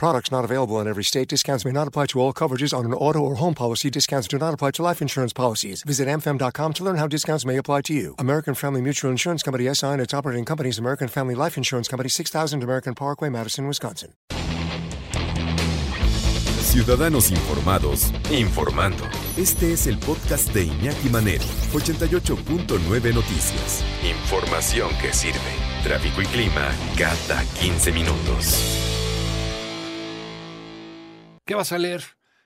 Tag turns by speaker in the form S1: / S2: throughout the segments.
S1: Products not available in every state. Discounts may not apply to all coverages on an auto or home policy. Discounts do not apply to life insurance policies. Visit amfam.com to learn how discounts may apply to you. American Family Mutual Insurance Company SI and its operating companies American Family Life Insurance Company 6000 American Parkway, Madison, Wisconsin.
S2: Ciudadanos informados, informando. Este es el podcast de Iñaki Manero, 88.9 Noticias. Información que sirve. Tráfico y clima cada 15 minutos.
S3: ¿Qué vas a leer?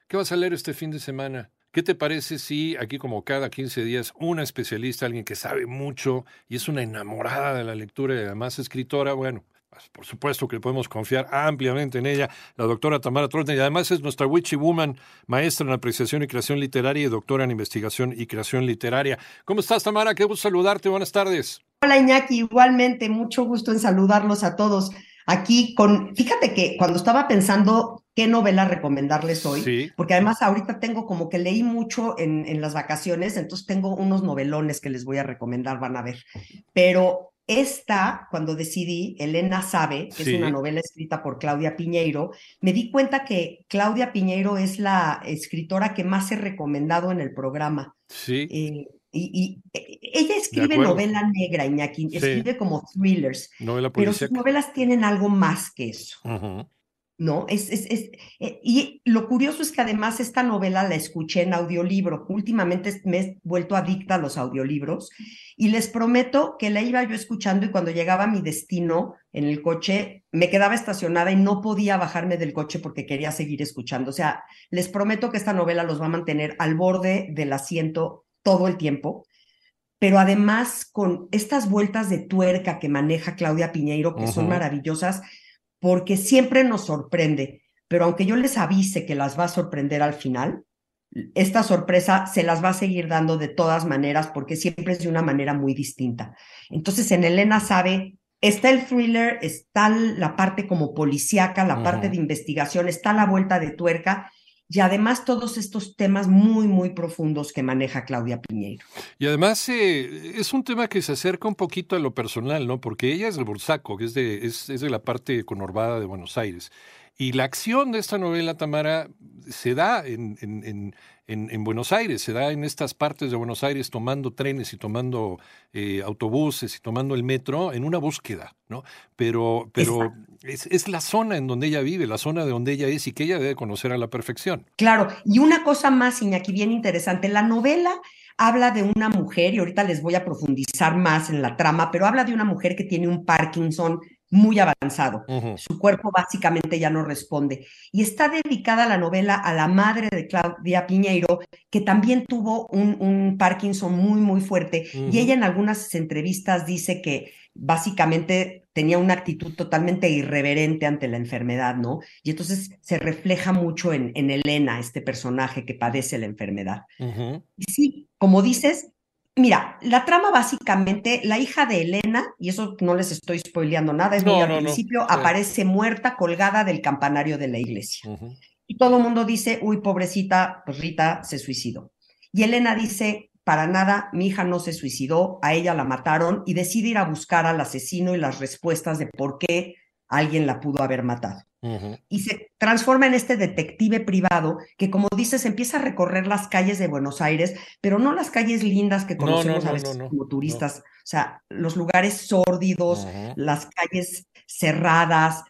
S3: ¿Qué vas a leer este fin de semana? ¿Qué te parece si aquí como cada 15 días una especialista, alguien que sabe mucho y es una enamorada de la lectura y además escritora, bueno, pues, por supuesto que podemos confiar ampliamente en ella, la doctora Tamara Trotner, y además es nuestra Witchy Woman, maestra en apreciación y creación literaria y doctora en investigación y creación literaria. ¿Cómo estás, Tamara? Qué gusto saludarte. Buenas tardes.
S4: Hola, Iñaki. Igualmente, mucho gusto en saludarlos a todos. Aquí con, fíjate que cuando estaba pensando qué novela recomendarles hoy, porque además ahorita tengo como que leí mucho en, en las vacaciones, entonces tengo unos novelones que les voy a recomendar, van a ver. Pero esta, cuando decidí, Elena sabe, que es una novela escrita por Claudia Piñeiro, me di cuenta que Claudia Piñeiro es la escritora que más he recomendado en el programa.
S3: Sí.
S4: Eh, y, e, ella escribe novela negra, Iñaki, escribe como thrillers, pero sus novelas tienen algo más que eso. ¿No? Es, es, es, eh, y lo curioso es que además esta novela la escuché en audiolibro. Últimamente me he vuelto adicta a los audiolibros y les prometo que la iba yo escuchando y cuando llegaba a mi destino en el coche me quedaba estacionada y no podía bajarme del coche porque quería seguir escuchando. O sea, les prometo que esta novela los va a mantener al borde del asiento todo el tiempo, pero además con estas vueltas de tuerca que maneja Claudia Piñeiro, que son maravillosas, porque siempre nos sorprende, pero aunque yo les avise que las va a sorprender al final, esta sorpresa se las va a seguir dando de todas maneras, porque siempre es de una manera muy distinta. Entonces, en Elena sabe, está el thriller, está la parte como policíaca, la parte de investigación, está la vuelta de tuerca, y además todos estos temas muy, muy profundos que maneja Claudia Piñeiro.
S3: Y además eh, es un tema que se acerca un poquito a lo personal, ¿no? Porque ella es de Bursaco, que es de, es, es de la parte conurbada de Buenos Aires. Y la acción de esta novela, Tamara, se da en, Buenos Aires, se da en estas partes de Buenos Aires tomando trenes y tomando eh, autobuses y tomando el metro en una búsqueda, ¿no? Pero, pero es, es, la zona en donde ella vive, la zona de donde ella es y que ella debe conocer a la perfección.
S4: Claro, y una cosa más, Iñaki, bien interesante, la novela habla de una mujer, y ahorita les voy a profundizar más en la trama, pero habla de una mujer que tiene un Parkinson muy avanzado. Su cuerpo básicamente ya no responde. Y está dedicada la novela a la madre de Claudia Piñeiro, que también tuvo un, un Parkinson muy, muy fuerte. Y ella en algunas entrevistas dice que básicamente tenía una actitud totalmente irreverente ante la enfermedad, ¿no? Y entonces se refleja mucho en, en Elena, este personaje que padece la enfermedad. Y sí, como dices, Mira, la trama básicamente, la hija de Elena, y eso no les estoy spoileando nada, es muy al principio, aparece muerta colgada del campanario de la iglesia. Y todo el mundo dice, uy, pobrecita, pues Rita se suicidó. Y Elena dice, para nada, mi hija no se suicidó, a ella la mataron y decide ir a buscar al asesino y las respuestas de por qué alguien la pudo haber matado. Y se transforma en este detective privado que, como dices, empieza a recorrer las calles de Buenos Aires, pero no las calles lindas que conocemos a veces como turistas, o sea, los lugares sórdidos, las calles cerradas,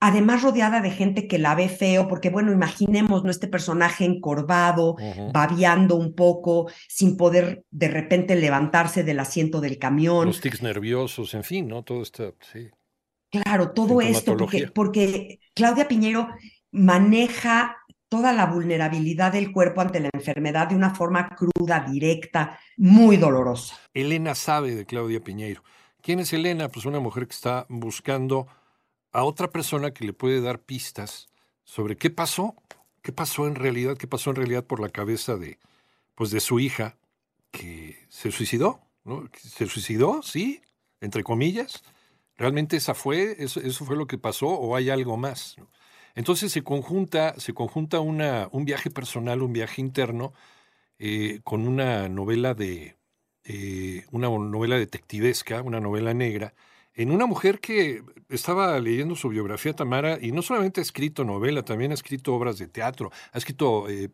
S4: además rodeada de gente que la ve feo, porque bueno, imaginemos, ¿no? Este personaje encorvado, babeando un poco, sin poder de repente levantarse del asiento del camión.
S3: Los tics nerviosos, en fin, ¿no? Todo esto, sí.
S4: Claro, todo esto, porque, porque Claudia Piñero maneja toda la vulnerabilidad del cuerpo ante la enfermedad de una forma cruda, directa, muy dolorosa.
S3: Elena sabe de Claudia Piñeiro. ¿Quién es Elena? Pues una mujer que está buscando a otra persona que le puede dar pistas sobre qué pasó, qué pasó en realidad, qué pasó en realidad por la cabeza de, pues de su hija que se suicidó, ¿no? Se suicidó, sí, entre comillas, ¿Realmente esa fue, eso, fue lo que pasó o hay algo más? Entonces se conjunta, se conjunta un viaje personal, un viaje interno, eh, con una novela de eh, una novela detectivesca, una novela negra, en una mujer que estaba leyendo su biografía, Tamara, y no solamente ha escrito novela, también ha escrito obras de teatro, ha escrito eh,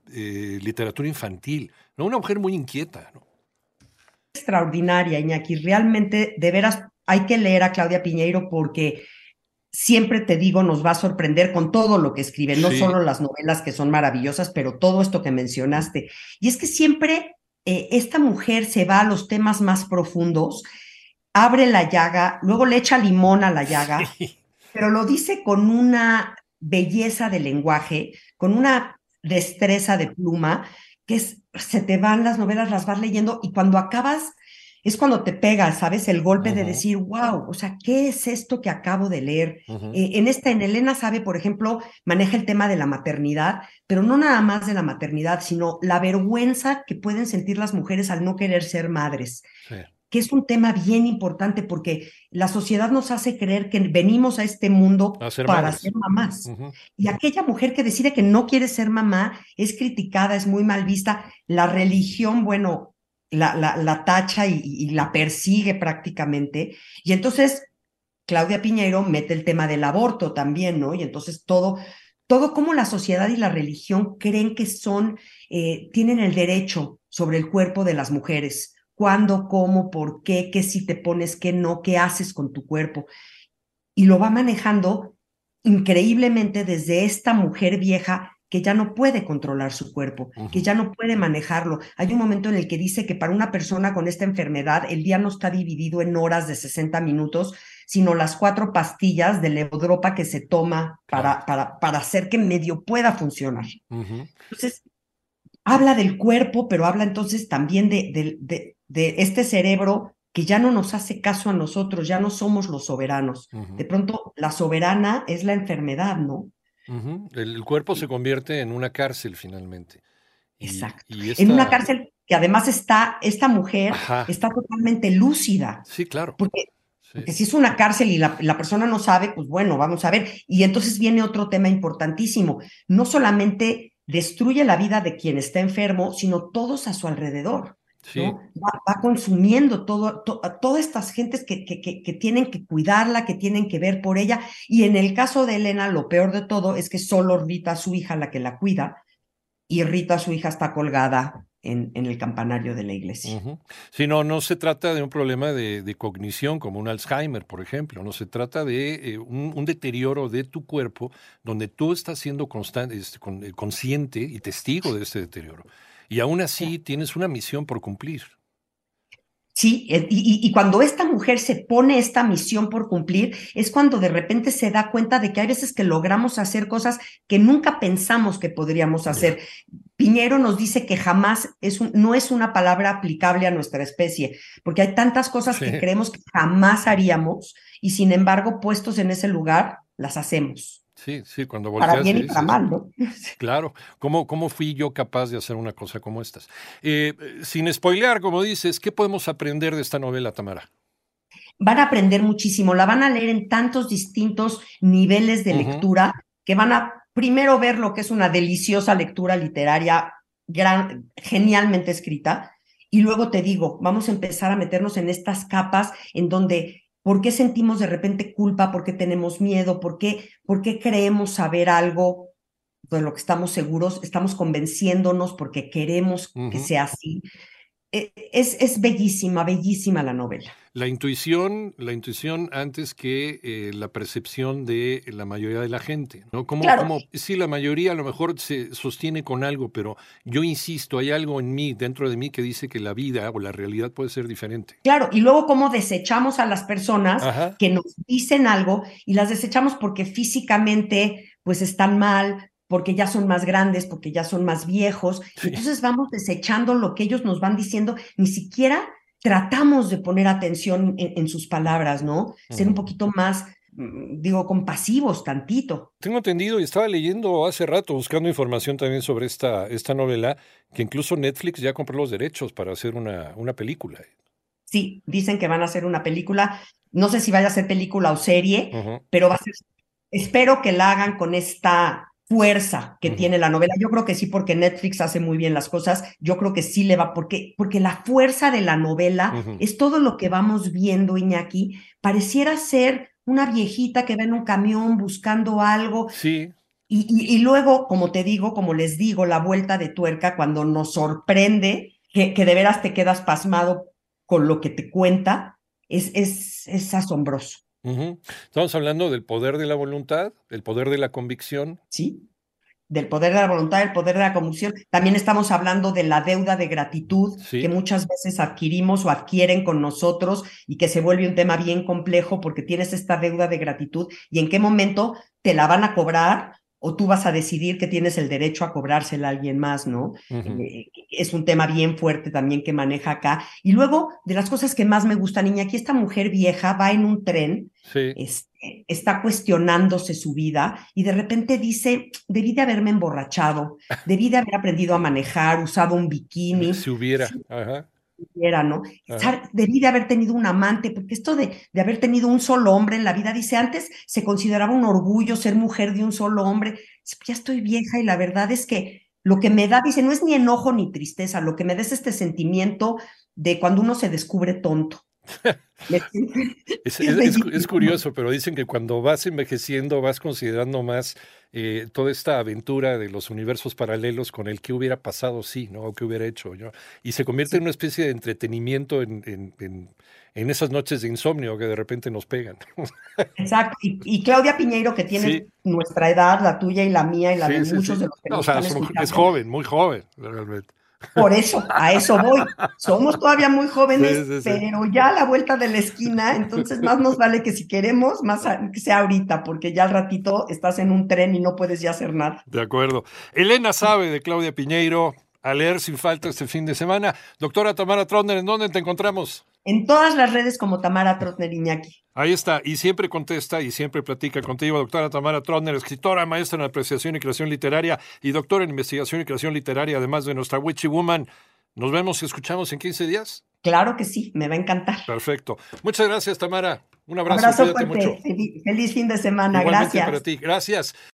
S3: literatura infantil, ¿no? Una mujer muy inquieta, ¿no?
S4: Extraordinaria, Iñaki. Realmente, de veras, hay que leer a Claudia Piñeiro porque siempre te digo, nos va a sorprender con todo lo que escribe, no solo las novelas que son maravillosas, pero todo esto que mencionaste. Y es que siempre eh, esta mujer se va a los temas más profundos, abre la llaga, luego le echa limón a la llaga, pero lo dice con una belleza de lenguaje, con una destreza de pluma, que es, se te van las novelas, las vas leyendo y cuando acabas es cuando te pega, ¿sabes? El golpe de decir, wow, o sea, ¿qué es esto que acabo de leer? Eh, en esta, en Elena sabe, por ejemplo, maneja el tema de la maternidad, pero no nada más de la maternidad, sino la vergüenza que pueden sentir las mujeres al no querer ser madres. que es un tema bien importante porque la sociedad nos hace creer que venimos a este mundo para ser mamás. Y aquella mujer que decide que no quiere ser mamá es criticada, es muy mal vista. La religión, bueno, la, la, tacha y, la persigue prácticamente. Y entonces Claudia Piñero mete el tema del aborto también, ¿no? Y entonces todo, todo como la sociedad y la religión creen que son, eh, tienen el derecho sobre el cuerpo de las mujeres. ¿Cuándo, cómo, por qué, qué si te pones, qué no, qué haces con tu cuerpo? Y lo va manejando increíblemente desde esta mujer vieja que ya no puede controlar su cuerpo, que ya no puede manejarlo. Hay un momento en el que dice que para una persona con esta enfermedad el día no está dividido en horas de 60 minutos, sino las cuatro pastillas de levodropa que se toma para, para, para hacer que medio pueda funcionar. Entonces, habla del cuerpo, pero habla entonces también de, de, de, este cerebro que ya no nos hace caso a nosotros, ya no somos los soberanos. De pronto, la soberana es la enfermedad, ¿no?
S3: El, cuerpo se convierte en una cárcel finalmente.
S4: Exacto. En una cárcel que además está, esta mujer está totalmente lúcida.
S3: Sí, claro.
S4: Porque, si es una cárcel y la, la, persona no sabe, pues bueno, vamos a ver. Y entonces viene otro tema importantísimo. No solamente destruye la vida de quien está enfermo, sino todos a su alrededor. Va, consumiendo todo, todas estas gentes que, que, que, tienen que cuidarla, que tienen que ver por ella. Y en el caso de Elena, lo peor de todo es que solo Rita, su hija, la que la cuida, y Rita, su hija, está colgada en, en el campanario de la iglesia.
S3: Si no, no se trata de un problema de, cognición como un Alzheimer, por ejemplo, no se trata de eh, un, deterioro de tu cuerpo donde tú estás siendo constante, este, eh, consciente y testigo de ese deterioro. Y aún así tienes una misión por cumplir.
S4: Sí, eh, y, cuando esta mujer se pone esta misión por cumplir, es cuando de repente se da cuenta de que hay veces que logramos hacer cosas que nunca pensamos que podríamos hacer. Piñero nos dice que jamás es no es una palabra aplicable a nuestra especie, porque hay tantas cosas que creemos que jamás haríamos y sin embargo, puestos en ese lugar, las hacemos.
S3: Sí, sí, cuando volteas.
S4: Para bien y para mal, ¿no?
S3: Claro, ¿Cómo, ¿cómo fui yo capaz de hacer una cosa como estas? Eh, sin spoilear, como dices, ¿qué podemos aprender de esta novela, Tamara?
S4: Van a aprender muchísimo, la van a leer en tantos distintos niveles de lectura que van a primero ver lo que es una deliciosa lectura literaria gran, genialmente escrita, y luego te digo, vamos a empezar a meternos en estas capas en donde ¿Por qué sentimos de repente culpa? ¿Por qué tenemos miedo? ¿Por qué, por qué creemos saber algo de lo que estamos seguros? Estamos convenciéndonos porque queremos que sea así. E, es, es, bellísima, bellísima la novela.
S3: La intuición, la intuición antes que eh, la percepción de la mayoría de la gente, ¿no? Como, como, sí, la mayoría a lo mejor se sostiene con algo, pero yo insisto, hay algo en mí, dentro de mí, que dice que la vida o la realidad puede ser diferente.
S4: Claro, y luego cómo desechamos a las personas que nos dicen algo y las desechamos porque físicamente pues están mal, porque ya son más grandes, porque ya son más viejos. Entonces vamos desechando lo que ellos nos van diciendo, ni siquiera tratamos de poner atención en, sus palabras, ¿no? Ser un poquito más, mm, digo, compasivos tantito.
S3: Tengo entendido y estaba leyendo hace rato, buscando información también sobre esta, esta novela, que incluso Netflix ya compró los derechos para hacer una, una película.
S4: Sí, dicen que van a hacer una película no sé si vaya a ser película o serie, pero va a ser, espero que la hagan con esta fuerza que tiene la novela. Yo creo que sí, porque Netflix hace muy bien las cosas. Yo creo que sí le va, porque, porque la fuerza de la novela es todo lo que vamos viendo, Iñaki. Pareciera ser una viejita que va en un camión buscando algo.
S3: Sí.
S4: Y, y, luego, como te digo, como les digo, la vuelta de tuerca cuando nos sorprende, que, que de veras te quedas pasmado con lo que te cuenta, es, es, es asombroso.
S3: Estamos hablando del poder de la voluntad, el poder de la convicción.
S4: Sí, del poder de la voluntad, el poder de la convicción. También estamos hablando de la deuda de gratitud que muchas veces adquirimos o adquieren con nosotros y que se vuelve un tema bien complejo porque tienes esta deuda de gratitud y en qué momento te la van a cobrar o tú vas a decidir que tienes el derecho a cobrársela a alguien más, ¿no? Eh, es un tema bien fuerte también que maneja acá. Y luego, de las cosas que más me gustan, niña, aquí esta mujer vieja va en un tren, este, está cuestionándose su vida y de repente dice, debí de haberme emborrachado, debí de haber aprendido a manejar, usado un bikini.
S3: Si hubiera, Ajá
S4: era, ¿no? Debí de haber tenido un amante, porque esto de, de, haber tenido un solo hombre en la vida, dice, antes se consideraba un orgullo ser mujer de un solo hombre. Ya estoy vieja y la verdad es que lo que me da, dice, no es ni enojo ni tristeza, lo que me da es este sentimiento de cuando uno se descubre tonto.
S3: Es, curioso, pero dicen que cuando vas envejeciendo vas considerando más eh, toda esta aventura de los universos paralelos con el que hubiera pasado, sí, ¿no? O que hubiera hecho yo. Y se convierte en una especie de entretenimiento en, en, en, esas noches de insomnio que de repente nos pegan.
S4: Exacto. Y, Claudia Piñeiro, que tiene nuestra edad, la tuya y la mía y la de muchos de los que nos o sea,
S3: es joven, muy joven, realmente.
S4: Por eso, a eso voy. Somos todavía muy jóvenes, pero ya a la vuelta de la esquina, entonces más nos vale que si queremos, más que sea ahorita, porque ya al ratito estás en un tren y no puedes ya hacer nada.
S3: De acuerdo. Elena sabe de Claudia Piñeiro, a leer sin falta este fin de semana. Doctora Tamara Trotner, ¿en dónde te encontramos?
S4: En todas las redes como Tamara Trotner Iñaki.
S3: Ahí está, y siempre contesta y siempre platica contigo, doctora Tamara Trotner, escritora, maestra en apreciación y creación literaria y doctora en investigación y creación literaria, además de nuestra Witchy Woman. Nos vemos y escuchamos en 15 días.
S4: Claro que sí, me va a encantar.
S3: Perfecto. Muchas gracias, Tamara. Un abrazo.
S4: Un abrazo fuerte. Mucho. Feliz, fin de semana.
S3: Igualmente gracias. para ti. Gracias.